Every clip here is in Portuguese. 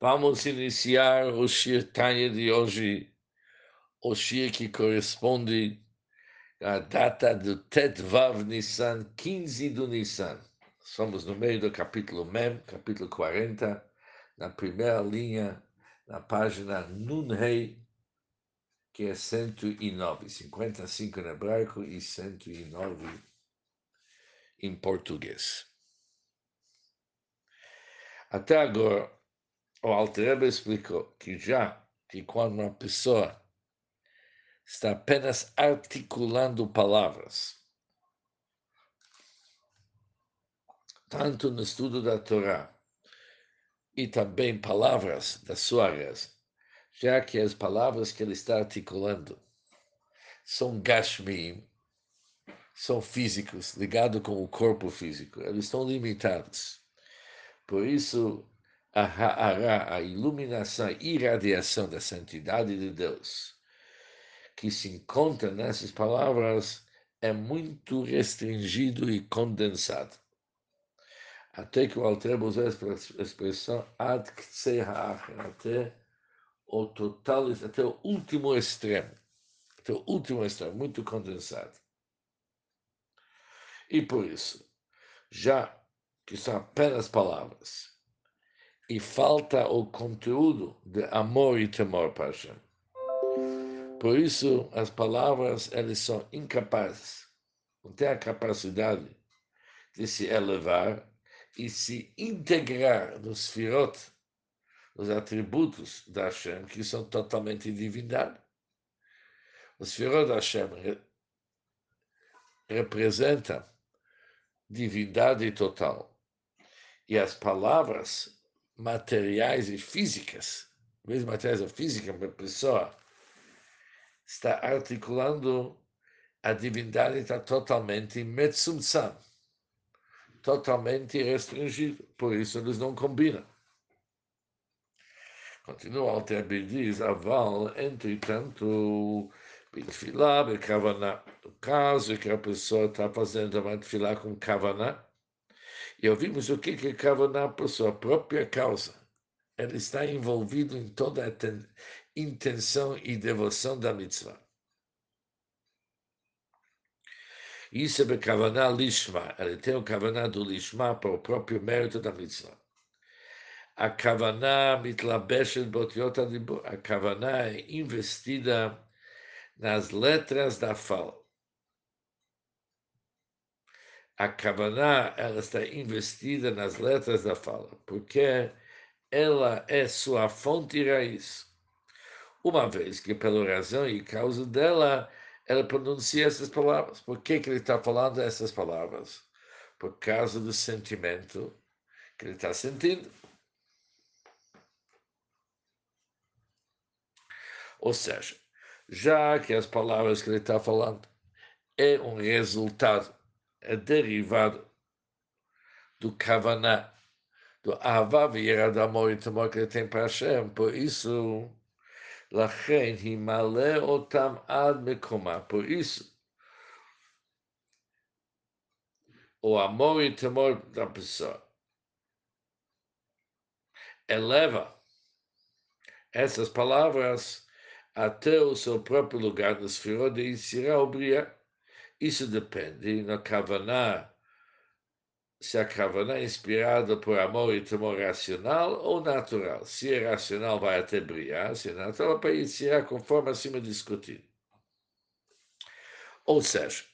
Vamos iniciar o Shir Tanya de hoje, o Shir que corresponde à data do Tet Vav Nissan, 15 do Nissan. Somos no meio do capítulo Mem, capítulo 40, na primeira linha, na página Nunhei, que é 109, 55 em hebraico e 109 em português. Até agora, o Alter explicou que já que quando uma pessoa está apenas articulando palavras, tanto no estudo da Torá e também palavras da sua reza, já que as palavras que ele está articulando são gashmim, são físicos, ligados com o corpo físico, eles estão limitados. Por isso, a a iluminação, a irradiação da santidade de Deus, que se encontra nessas palavras, é muito restringido e condensado. Até que o Altrebo usa a expressão ad até o total, até o último extremo. Até o último extremo, muito condensado. E por isso, já que são apenas palavras, e falta o conteúdo de amor e temor para Hashem. Por isso, as palavras elas são incapazes, não têm a capacidade de se elevar e se integrar nos firot, nos atributos da Hashem, que são totalmente divindade. Os firot da Hashem re representam divindade total. E as palavras materiais e físicas, mesmo materiais ou física, uma pessoa está articulando a divindade está totalmente metzumtzam, totalmente restringido, por isso eles não combinam. Continua Alter diz, aval, entretanto, bitfilá, bekavaná. No caso que a pessoa está fazendo uma tefilá com kavaná, e ouvimos o que que Kavaná, por sua própria causa, ele está envolvido em toda a intenção e devoção da mitzvah. Isso é Kavaná Lishma, ele tem o Kavaná do Lishma para o próprio mérito da mitzvah. A Kavaná mitlabeshet botiot a Kavaná é investida nas letras da fala a Kavaná ela está investida nas letras da fala, porque ela é sua fonte e raiz. Uma vez que, pela razão e causa dela, ela pronuncia essas palavras. Por que, que ele está falando essas palavras? Por causa do sentimento que ele está sentindo. Ou seja, já que as palavras que ele está falando é um resultado é derivado do Kavaná, do Ahava e amor e temor que tem para Hashem. Por isso, Lachen Himale Otam Ad Mekoma. Por isso, o amor e temor da pessoa eleva essas palavras até o seu próprio lugar no Sfirot de Isirá Obriah isso depende na Kavaná, se a Kavaná é inspirada por amor e temor racional ou natural. Se é racional, vai até brilhar, se é natural, para iniciar conforme acima discutido. Ou seja,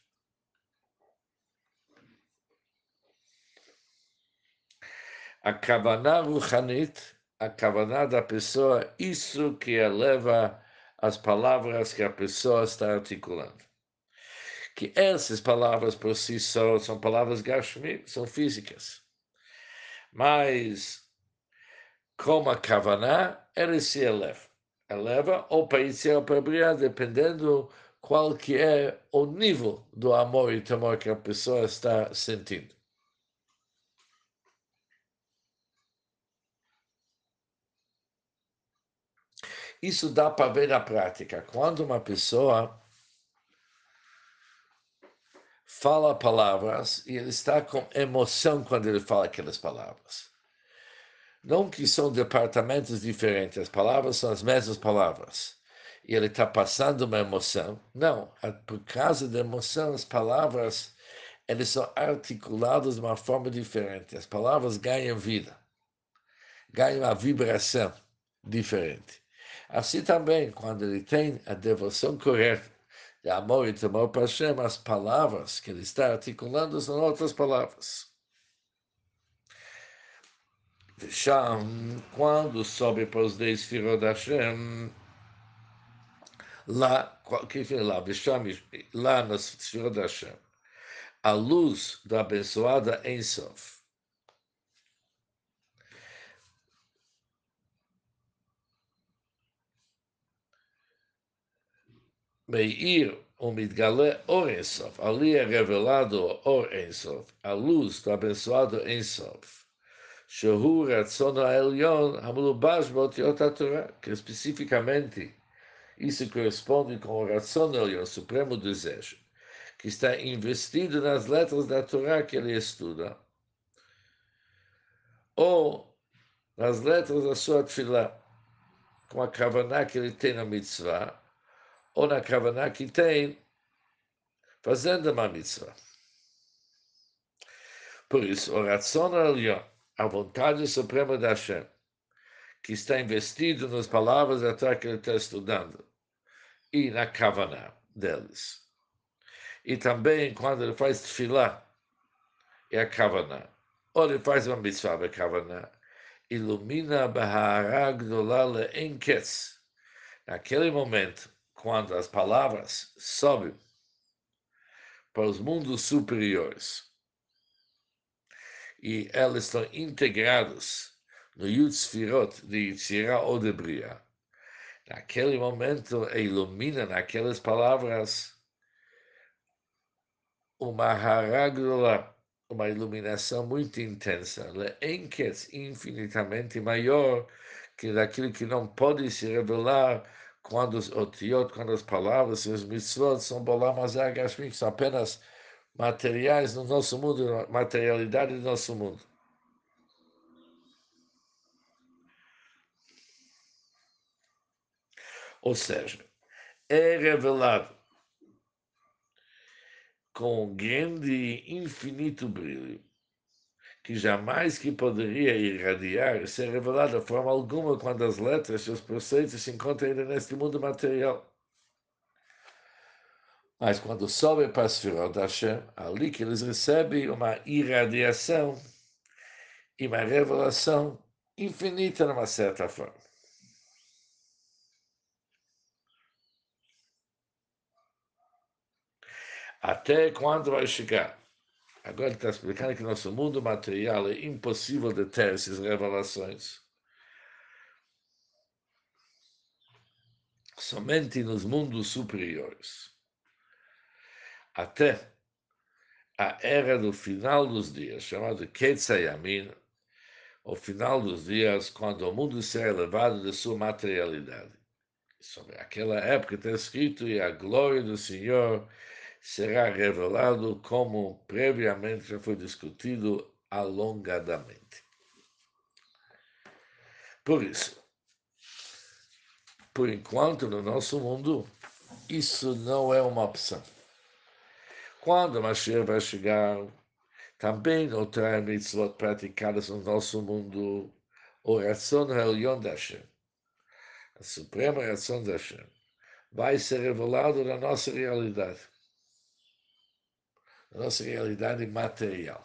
a Kavaná Ruchanit, a Kavaná da pessoa, isso que eleva as palavras que a pessoa está articulando que essas palavras por si só são palavras gashmi, são físicas. Mas, como a kavaná, ele se eleva. Eleva ou para iniciar ou para dependendo qual que é o nível do amor e temor que a pessoa está sentindo. Isso dá para ver na prática. Quando uma pessoa fala palavras e ele está com emoção quando ele fala aquelas palavras. Não que são departamentos diferentes, as palavras são as mesmas palavras. E ele está passando uma emoção. Não, por causa da emoção, as palavras eles são articuladas de uma forma diferente. As palavras ganham vida, ganham uma vibração diferente. Assim também, quando ele tem a devoção correta de amor e temor para Hashem, as palavras que ele está articulando são outras palavras. Sham, quando sobe para os dez filhos da Hashem, lá, que é lá, lá nas filhos Hashem, a luz da abençoada Ensof. Meir o Or Ensof. Ali é revelado Or Ensof, a luz do abençoado Ensof. Shehu Ratzon Elyon Hamlubash Botiot que especificamente isso corresponde com o Ratzon Elyon, supremo desejo, que está investido nas letras da Torá que ele estuda, ou nas letras da sua tefilá, com a kavaná que ele tem na mitzvah, ou na kavaná que tem fazendo uma mitzvah. Por isso, o elyon, a vontade suprema da Hashem, que está investido nas palavras até que ele está estudando, e na kavaná deles. E também quando ele faz tefilá, é a kavaná. Ou ele faz uma mitzvah, a kavaná, ilumina bahara gdola leenketz. Naquele momento, quando as palavras sobem para os mundos superiores, e elas estão integradas no Yud Sfirot de Yitzirah ou de Bria. Naquele momento, ilumina naquelas palavras uma haragdola, uma iluminação muito intensa, leenketz infinitamente maior que daquilo que não pode se revelar quando os otiot, quando as palavras e os mitzvot são bolam que são apenas materiais no nosso mundo, materialidade do nosso mundo. Ou seja, é revelado com grande e infinito brilho, que jamais que poderia irradiar ser revelado de forma alguma quando as letras e os preceitos se encontram ainda neste mundo material. Mas quando sobe para as Sfirot Hashem, ali que eles recebem uma irradiação e uma revelação infinita, numa certa forma. Até quando vai chegar? Agora ele está explicando que nosso mundo material é impossível de ter essas revelações. Somente nos mundos superiores até a era do final dos dias, chamado Ketzayamin, o final dos dias, quando o mundo será elevado de sua materialidade. Sobre aquela época está escrito, e a glória do Senhor será revelado como previamente já foi discutido alongadamente. Por isso, por enquanto no nosso mundo, isso não é uma opção. Quando Mashiach vai chegar, também outra mitzvot praticadas no nosso mundo, oração Helion da Hashem, a suprema oração da Hashem, vai ser revelado na nossa realidade, na nossa realidade material.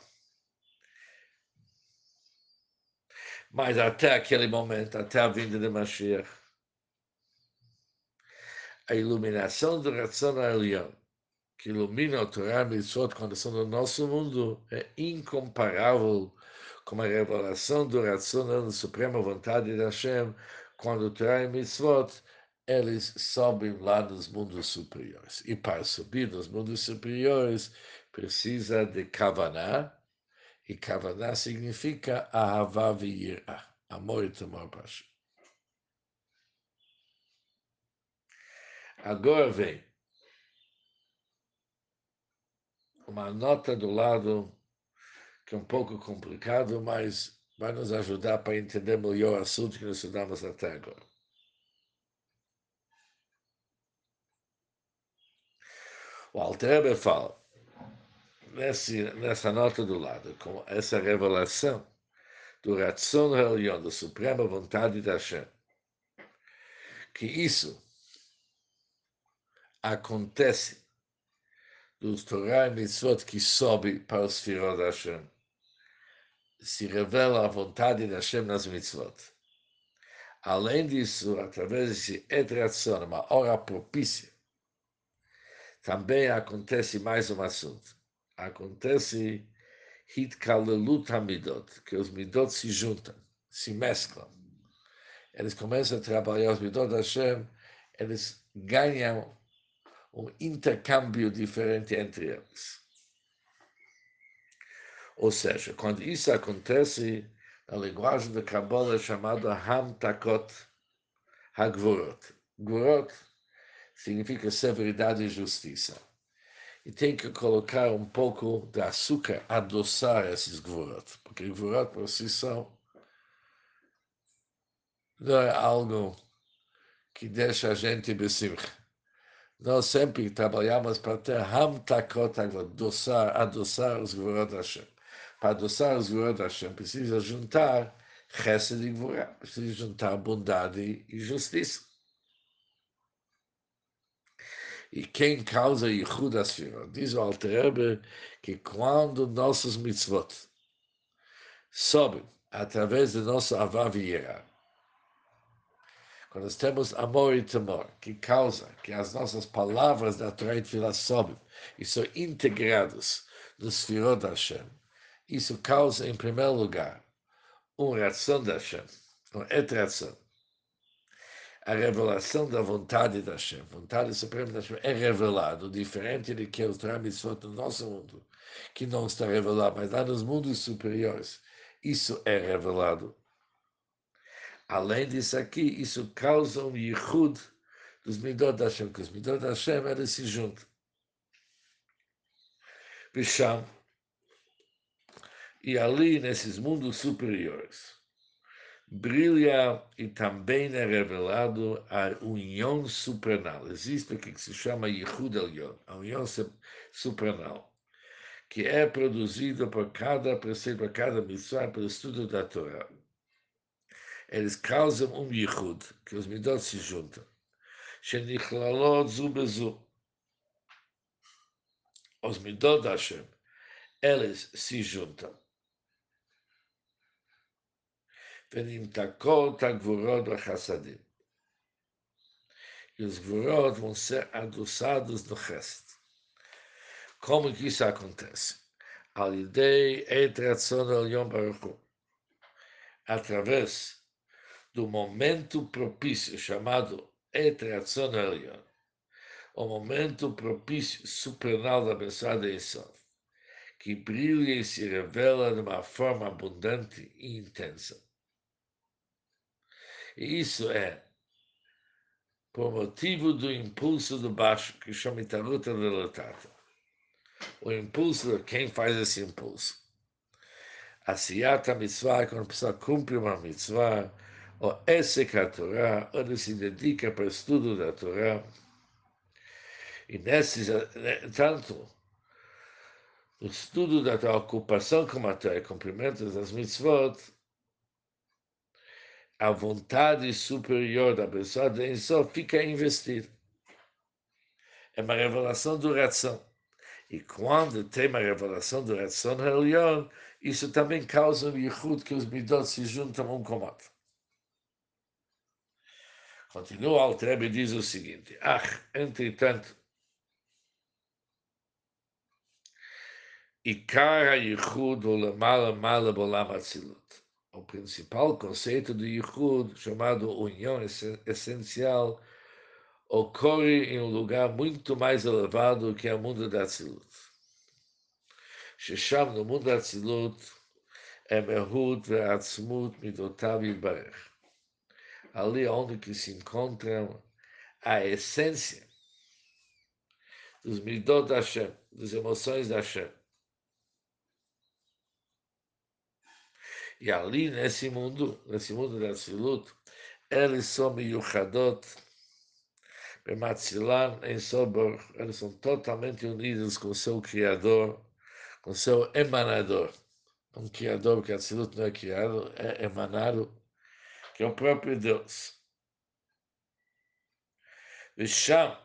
Mas até aquele momento, até a vinda de Mashiach, a iluminação do Ratzon Elion que ilumina o Torá Mitzvot são no nosso mundo é incomparável com a revelação do Ratzon da suprema vontade de Hashem quando o Torá e Mitzvot eles sobem lá nos mundos superiores. E para subir nos mundos superiores precisa de Kavaná, e Kavaná significa Ahavá V'yirah, amor e temor Hashem. Agora vem uma nota do lado que é um pouco complicado, mas vai nos ajudar para entender melhor o assunto que nós estudamos até agora. O Altrebe fala, nesse, nessa nota do lado, com essa revelação do Ratzon Religião, da suprema vontade da Hashem, que isso acontece dos Torah e Mitzvot que sobe para os Firot da Hashem, se revela a vontade da Hashem nas Mitzvot. Além disso, através desse Etratzon, uma hora propícia, também acontece mais um assunto. Acontece Hitkalelut Hamidot, que os Midot se juntam, se mesclam. Eles começam a trabalhar os Midot Hashem, eles ganham um intercâmbio diferente entre eles. Ou seja, quando isso acontece, na linguagem da Kabbalah é chamada Hamtakot Hagvorot. Gvorot significa severidade e justiça. E tem que colocar um pouco de açúcar, adoçar esses gvorot, porque gvorot por si só não é algo que deixa a gente besimcha. Nós sempre trabalhamos para ter hamtakot, adoçar, adoçar os gvorot Hashem. Para adoçar os gvorot Hashem, precisa juntar chesed e gvorot, precisa juntar bondade e justiça. E quem causa Yichud Asfirot? Diz o Alter que quando nossos mitzvot sobem através de nosso Avav quando nós temos amor e temor, que causa que as nossas palavras da Torá Tfilah sobem e são integradas no Sfirot Hashem, isso causa, em primeiro lugar, uma reação da Hashem, uma etração a revelação da vontade da Hashem, vontade suprema da Hashem, é revelado, diferente de que os Mitzvot no nosso mundo, que não está revelado, mas lá nos mundos superiores, isso é revelado. Além disso aqui, isso causa um yichud dos Midot da Hashem, que os Midot da Hashem, eles se juntam. Bisham, e ali, nesses mundos superiores, brilha e também é revelado a união supernal. Existe o que se chama Yichud Elyon, a união supernal, que é produzida por cada preceito, por cada missão, pelo estudo da Torá. Eles causam um Yichud, que os Midot se juntam. Sheniclalot zu bezu. Os Midot Hashem, eles se juntam. E os gvorot vão ser adoçados no resto. Como que isso acontece? Alidei etratzon el Yom Baruch Através do momento propício chamado etratzon el Yom, o momento propício supernal da abençoada Esov, que brilha e se revela de uma forma abundante e intensa. E isso é por motivo do impulso do baixo, que chama Itaruta Velatata. O impulso, quem faz esse impulso? A Siyata Mitzvah, quando a pessoa cumpre uma mitzvah, ou esse a Torá, ele se dedica para o estudo da Torá. E nesse, tanto, o estudo da tua ocupação com a Torá, cumprimento das mitzvot, a vontade superior da pessoa de só fica investida. É uma revelação do ração. E quando tem uma revelação do ração religião, isso também causa um yichud que os midot se juntam um com o outro. Continua Altrebe diz o seguinte: Ah, entretanto, Ikar ha-yichud o lemala mala bolam atzilut o principal conceito do Yichud, chamado união essencial, ocorre em um lugar muito mais elevado que é o mundo da Tzilut. Shesham, no mundo da Tzilut, é Mehud ve'atzmut midotav yitbarech. Ali onde que se encontram a essência dos midot da Hashem, das emoções da Hashem. E ali nesse mundo, nesse mundo da Silut, eles são miuchadot, Bematzilan em Sobor, eles são totalmente unidos com seu Criador, com seu emanador. Um Criador, que a não é criado, é emanado, que é o próprio Deus. Visham,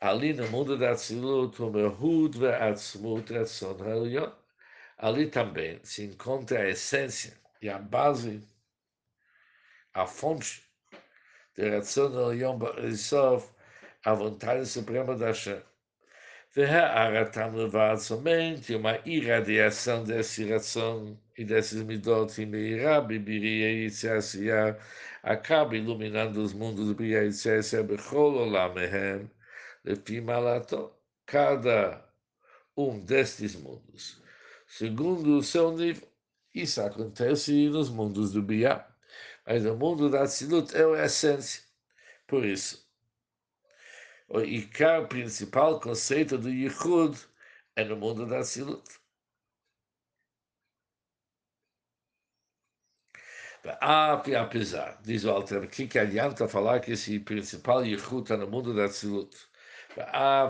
ali no mundo da Tzilut, o Mehud ve'atzmut Ratzon Ha'elyon, ali também se encontra a essência e a base, a fonte de Ratzon Ha'elyon Ba'isov, a vontade suprema da levad somente uma irradiação desse ração e desses midot e meirá, bibiria e tziasiá, acaba iluminando os mundos do Bria e Tziasiá, bechol olamehem, lefi malato, cada um destes mundos, segundo o seu nível. Isso acontece nos mundos do Bia, mas o mundo da Tzilut é a essência. Por isso, o Icar, principal conceito do Yichud, é no mundo da Silut. Ah, apesar, diz o Alter, que que adianta falar que esse principal Yichud está no mundo da Silut? Ah,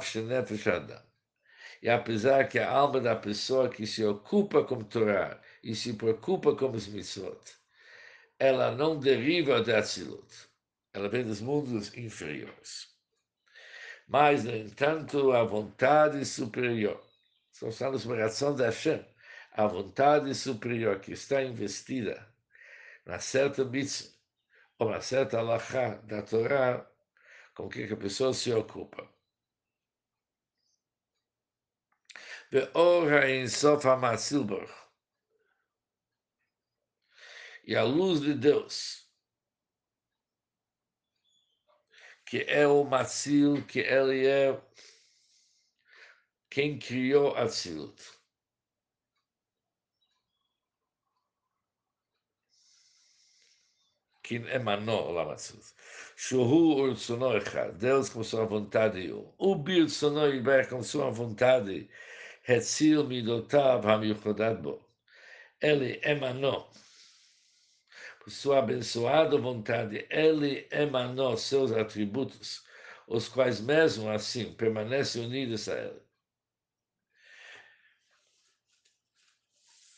e apesar que a alma da pessoa que se ocupa com Torá e se preocupa com os mitzvot, ela não deriva da Atzilut, ela vem dos mundos inferiores mas, no entanto, a vontade superior, só está na explicação da Hashem, a vontade superior que está investida na certa mitzvah, ou na certa alahá da Torá, com que a pessoa se ocupa. Em Sof E a luz de Deus que é o Matzil, que ele é quem criou a Tzilut. Quem emanou o Matzilut. Shuhu urtsono echad, Deus com sua vontade. O birtsono iber com sua vontade, Hetzil midotav hamiuchodad bo. Ele emanou por sua abençoada vontade, ele emanou seus atributos, os quais mesmo assim permanecem unidos a ele.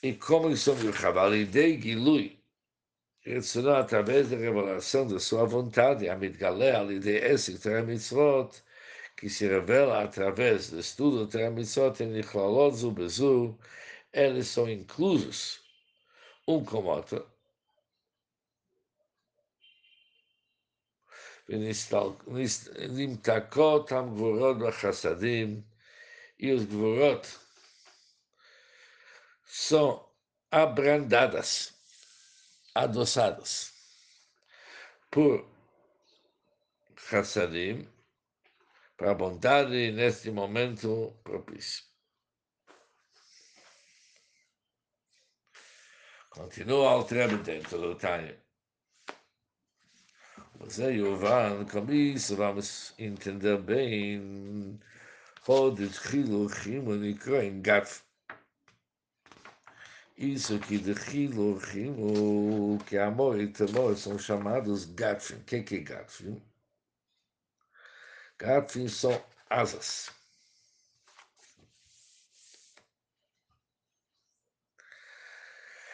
E como eles são Yurchavalidei Gilui, através da revelação da sua vontade, a Midgalé, Alidei Esik Terra Mitzvot, que se revela através do estudo Terra Mitzvot, em Nichalot Zubezu, eles são inclusos, um como outro, ונמתקות הגבורות בחסדים, e os gvorot são abrandadas, adoçadas por chassadim, para a bondade neste momento propício. Continua o Trebe dentro do Tânia. Você, Yovan, com isso vamos entender bem Rodet Hiluchim Unikroim Gaf. Isso que de Hiluchim, que é amor e temor são chamados Gafim. O que é Gafim? Gatfim são asas.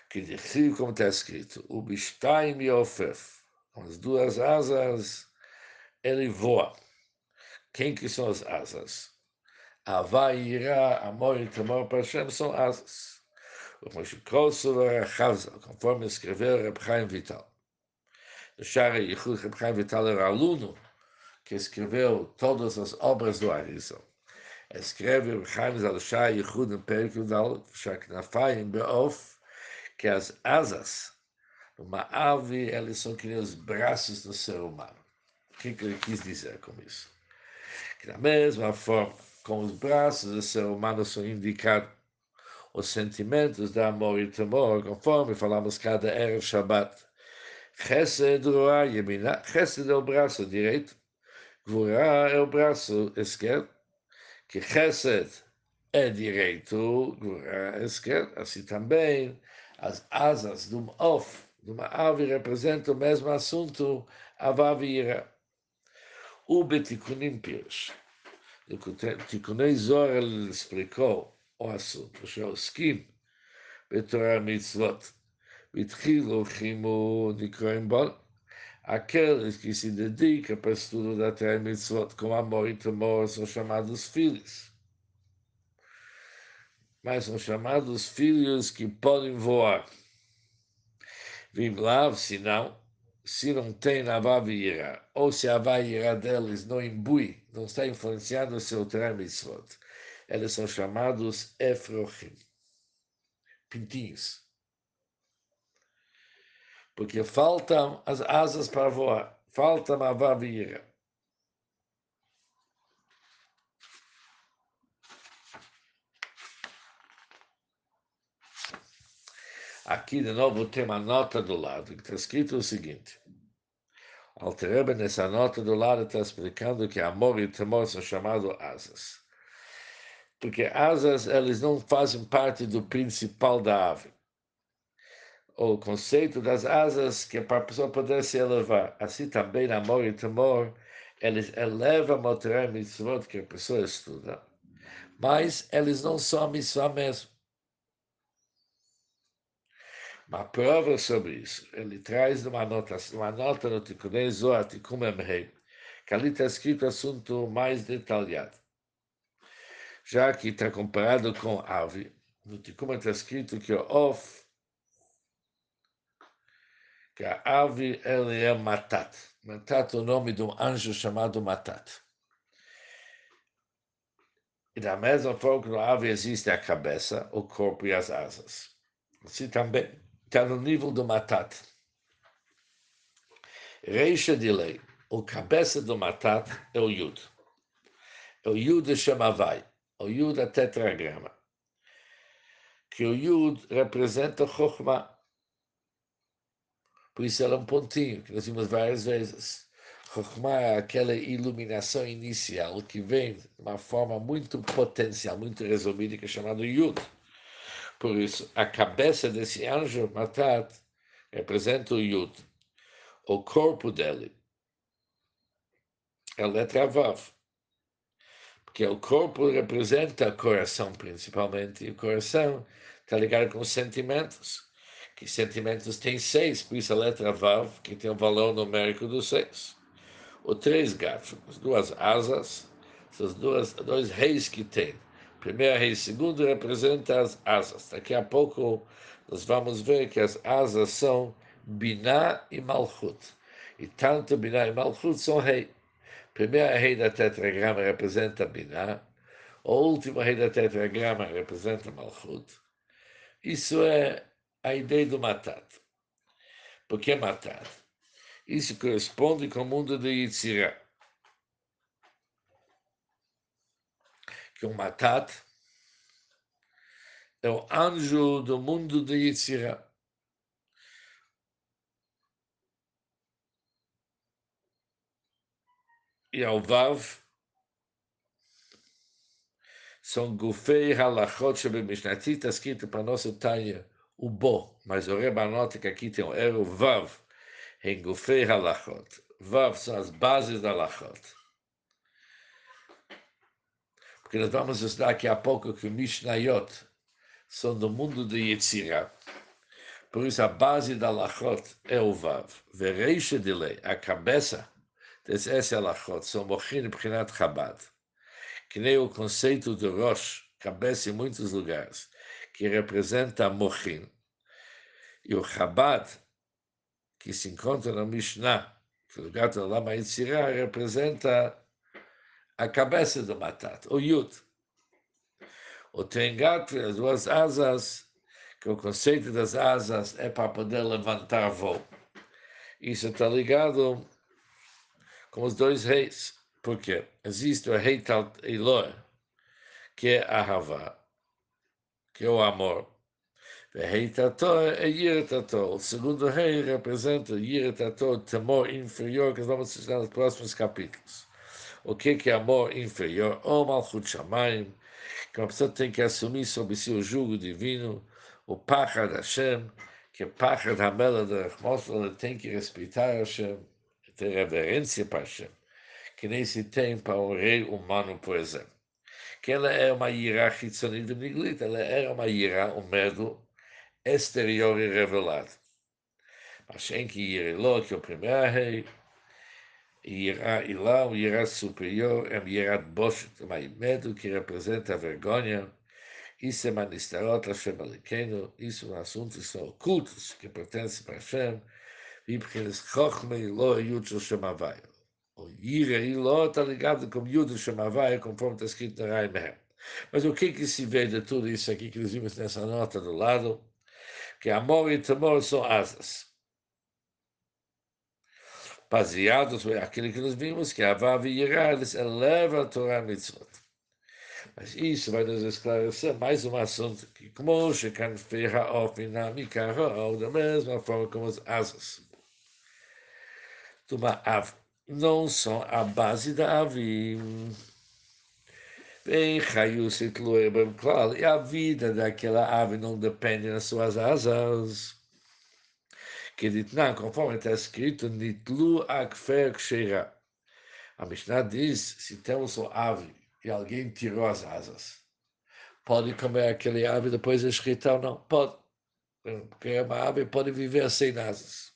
Que de Hilo, como está escrito, o Bishtaim Yofef, com as duas asas, ele voa. Quem que são as asas? Avá, Irá, amor e temor para Hashem são asas. O Moshe Kosovo Chazal, conforme escreveu Reb Chaim Vital. O Shara Yichud Reb Chaim Vital era aluno que escreveu todas as obras do Arizal. Escreve Reb Chaim Zal Shara Yichud em Perikul Dal, Shaknafayim Beof, que as asas uma ave, são que nem os braços do ser humano. O que, ele quis dizer com isso? Que da mesma forma, com os braços do ser humano são indicados os sentimentos de amor e temor, conforme falamos cada Erev Shabbat. Chesed, Roa, Yemina, Chesed é o braço direito, Gvura é o braço esquerdo, que Chesed é direito, Gvura é esquerdo, assim também As asas de um of, de uma ave, representam o mesmo assunto, Avav e Ira. O Betikunim Pirush. תיקוני זוהר explicou o assunto, שעוסקים בתורה מצוות, והתחילו חימו נקראים בו, aqueles que se dedicam para estudo da Torá e Mitzvot, como amor e temor, são chamados filhos. Mas são chamados filhos que podem voar. Vim lá, se não, se não tem Avavira, ou se a Avavira deles não imbui, não está influenciando o seu Torá eles são chamados Efrochim, pintinhos. Porque faltam as asas para voar, falta a Avavira. Aqui, de novo, tem uma nota do lado, que está escrito o seguinte. Altereba, nessa nota do lado, está explicando que amor e temor são chamados asas. Porque asas, eles não fazem parte do principal da ave. O conceito das asas, que é para a pessoa poder se elevar. Assim também, amor e temor, eles elevam o Torah mitzvot que a pessoa estuda. Mas eles não são a mitzvah mesmo. Uma prova sobre isso, ele traz uma nota, uma nota no Tikkun Zohar, que ali está escrito assunto mais detalhado. Já que está comparado com ave, no Tikkun está escrito que o Of, que a ave ele é Matat. Matat é o nome de um anjo chamado Matat. E da mesma forma que no ave existe a cabeça, o corpo e as asas. Assim também está no nível do matat. Reixa de lei, o cabeça do matat é o yud. É o yud chama vai, o yud é tetragrama. Que o yud representa chokhmah. Por isso ela é um pontinho, que nós vimos várias vezes. Chokhmah é aquela iluminação inicial que vem de uma forma muito potencial, muito resumida, que é chamada Yud. Por isso, a cabeça desse anjo Matat representa o Yud. O corpo dele é a letra Vav. Porque o corpo representa o coração, principalmente, e o coração está ligado com os sentimentos. Que sentimentos tem seis, por isso a letra Vav, que tem o valor numérico do seis. O três gatos, as duas asas, essas duas, dois reis que tem primeiro rei, segundo representa as asas. Daqui a pouco nós vamos ver que as asas são Biná e Malchut. E tanto Biná e Malchut são rei. Primeiro rei da tetragrama representa Biná, o último rei da tetragrama representa Malchut. Isso é a ideia do matado. Por que matado? Isso corresponde com o mundo de Yitzirah. Que o matado é o anjo do mundo de Yitzirah. E ao Vav são Gufei Halachot Shebe Mishnati, está escrito para nossa Tanya o Bo, mas o Rebbe anota que aqui tem o Ero Vav, em gufei halachot. Vav são as bases da halachot porque nós vamos estudar daqui a pouco que Mishnayot são do mundo de Yetzirah. Por isso, a base da Lachot é o Vav. Vereixa de lei, a cabeça desse Lachot, são Mochin Prinat Chabad. Que nem o conceito de Rosh, cabeça em muitos lugares, que representa Mochin. E o Chabad, que se encontra no Mishnah, que o lugar do Lama Yetzirah, representa a cabeça do Matat, o Yud. O Tengat, as duas asas, que o conceito das asas é para poder levantar voo. Isso está ligado com os dois reis. Porque existe o rei Elor, que é a Havá, que é o amor. O é. O segundo rei representa Yirtator, temor inferior, que vamos estudar nos próximos capítulos o que é amor inferior, ou Malchut Shamayim, que uma pessoa tem que assumir sobre si o jugo divino, o Pachad Hashem, que Pachad Hamela de Rachmosla, ele tem que respeitar Hashem, ter reverência para Hashem, que nem se tem para um rei humano, por exemplo. Que ela é uma ira chitzonit niglit, ela era uma ira, um medo exterior e revelado. Mas em que ira que o primeiro ira ilá, o ira superior, é um de Boshet, um medo que representa a vergonha, isso é manistarot Hashem Alikenu, isso é um assunto que são ocultos, que pertencem para Hashem, e porque eles chochme e lo yud shel Shemavai. Ira e lo está ligado com yud shel Shemavai, conforme está escrito na Rai Mehem. Mas o que que se vê de tudo isso aqui que nós vimos nessa nota do lado? Que amor e temor são asas. Baseados aquilo que nós vimos, que a Vav e eles elevam a Torah Mitzvot. Mas isso vai nos esclarecer mais um assunto que, como Shekan Feha Ofinamika da mesma forma como as asas de uma ave não são a base da. Bem, claro, e a vida daquela ave não depende das suas asas. Que não, conforme está escrito, Nitlu Akfer Ksheira. A Mishnah diz: se temos uma ave e alguém tirou as asas. Pode comer aquele ave depois de escrita ou não? Pode. Porque é uma ave pode viver sem asas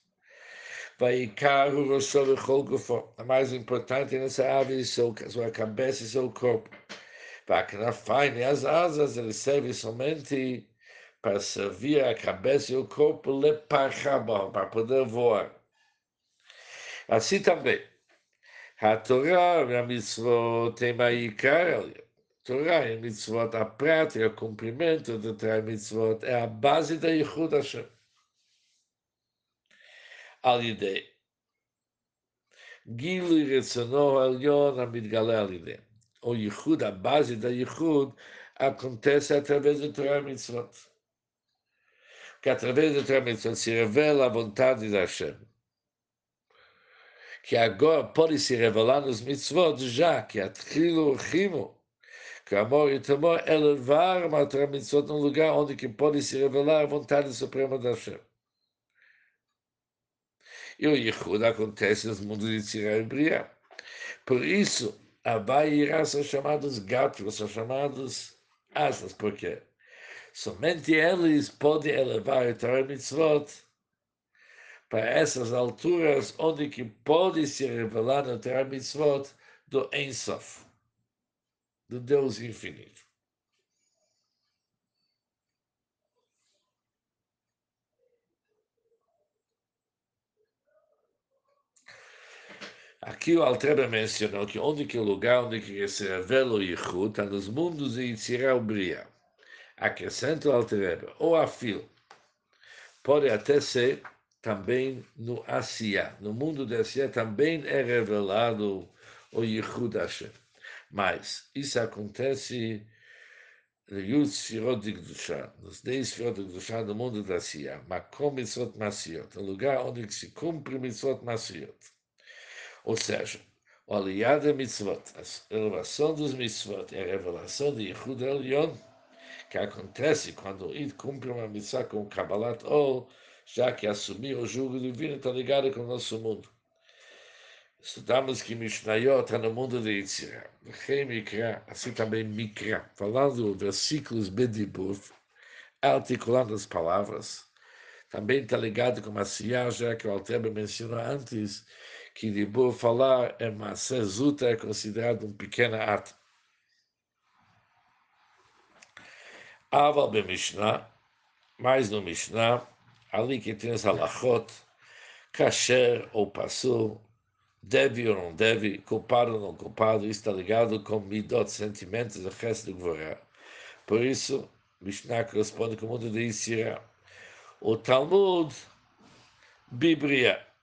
vai Vaikaru Roshov Cholgufo. A mais importante nessa ave é sua cabeça e seu corpo. Vaknafine, as asas, ele serve somente para servir a cabeça e o corpo le para poder voar. Assim também, a Torá e a mitzvot tem aí a Torá e a mitzvot, a prática, o cumprimento de Torá e mitzvot, é a base da Yichud Hashem. Gilui Retzono Elyon Amidgale al yidei. O Yichud, a base da Yichud, acontece através do Torah mitzvot. Que através do Torah mitzvot se revela a vontade de Hashem. que agora pode se revelar nos mitzvot, já que atchilo chimo, que amor e temor elevar uma Torah mitzvot num lugar onde que pode se revelar a vontade suprema da Hashem. E o Yichud acontece nos mundos de Tzirah e Bria. Por isso, Abai e Irá são chamados gatos, são chamados asas, porque somente eles podem elevar a Torah mitzvot para essas alturas onde que pode se revelar no Torah Mitzvot do Ensof, do Deus infinito. Aqui o Altreba mencionou que onde que o lugar onde que se revela o Yichud está nos mundos de Yitzirah Bria. Acrescenta o Altreba, ou a fio, pode até ser também no Asiá. No mundo da Asiá também é revelado o Yichud Hashem. Mas isso acontece Yud Sfirot de Gdusha, nos 10 Sfirot de Gdusha do mundo da Asiá. Makom Mitzvot Masiot, o lugar onde se cumpre Mitzvot Masiot. Ou seja, o Aliyah de Mitzvot, a elevação dos Mitzvot, é a revelação de Yichud Elion, que acontece quando o Id cumpre uma mitzvah com o Kabbalat ou já que assumir o jugo divino está ligado com o nosso mundo. Estudamos que Mishnayot está no mundo de Yitzhak. Assim também Mikra, falando versículos Bedibur, articulando as palavras, também está ligado com a já que o Alteba mencionou antes, que Dibur falar é uma sezuta, é considerado um pequeno ato. Aval be Mishnah, mais no Mishnah, ali que tem as halachot, kasher ou passou, deve ou não deve, culpado ou não culpado, isso está ligado com midot, sentimentos, do resto do Gvorá. Por isso, Mishnah corresponde com o mundo de Isira. O Talmud, Bíblia.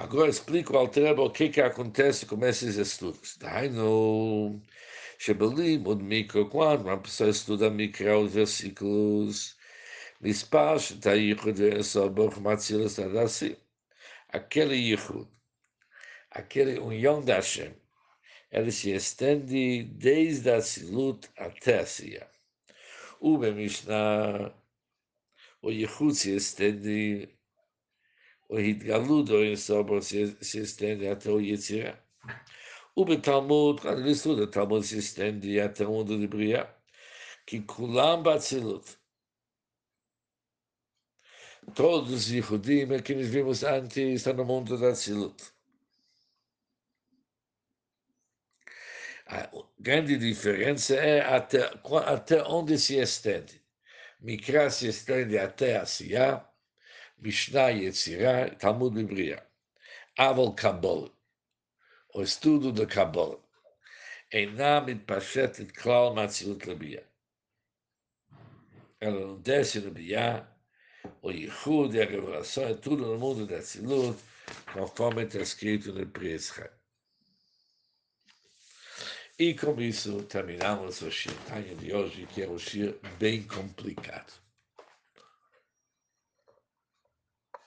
Agora explico ao Treba o que, que acontece com esses estudos. Daino, Shebelim, o micro, quando uma pessoa estuda micro, os versículos, Mispash, Tayichud, Sobor, Matzilas, Tadassi, aquele Yichud, aquele união da Hashem, ela se estende desde a Silut até a Sia. O Mishnah, o Yehud se estende, o Hitgalud, o Insobor se, se estende até o Yetzirah. O Betalmud, quando ele estuda, o Talmud se estende até o mundo de Bria, que Kulam Batzilut. Todos os Yehudim que nós vimos antes estão no mundo da Tzilut. A grande diferença é até, até onde se estende. Mikra se estende até a Siyah, Mishnah Yetzirah, Talmud e Aval Avol o estudo da Kabbalah, Einam Itpashet Klal Matzilut Labiyah. Ela não desce no Biá, o Yichud e a revelação é tudo no mundo da Tzilut, conforme está escrito no Priescha. E com isso terminamos o Shir de hoje, que é um Shir bem complicado.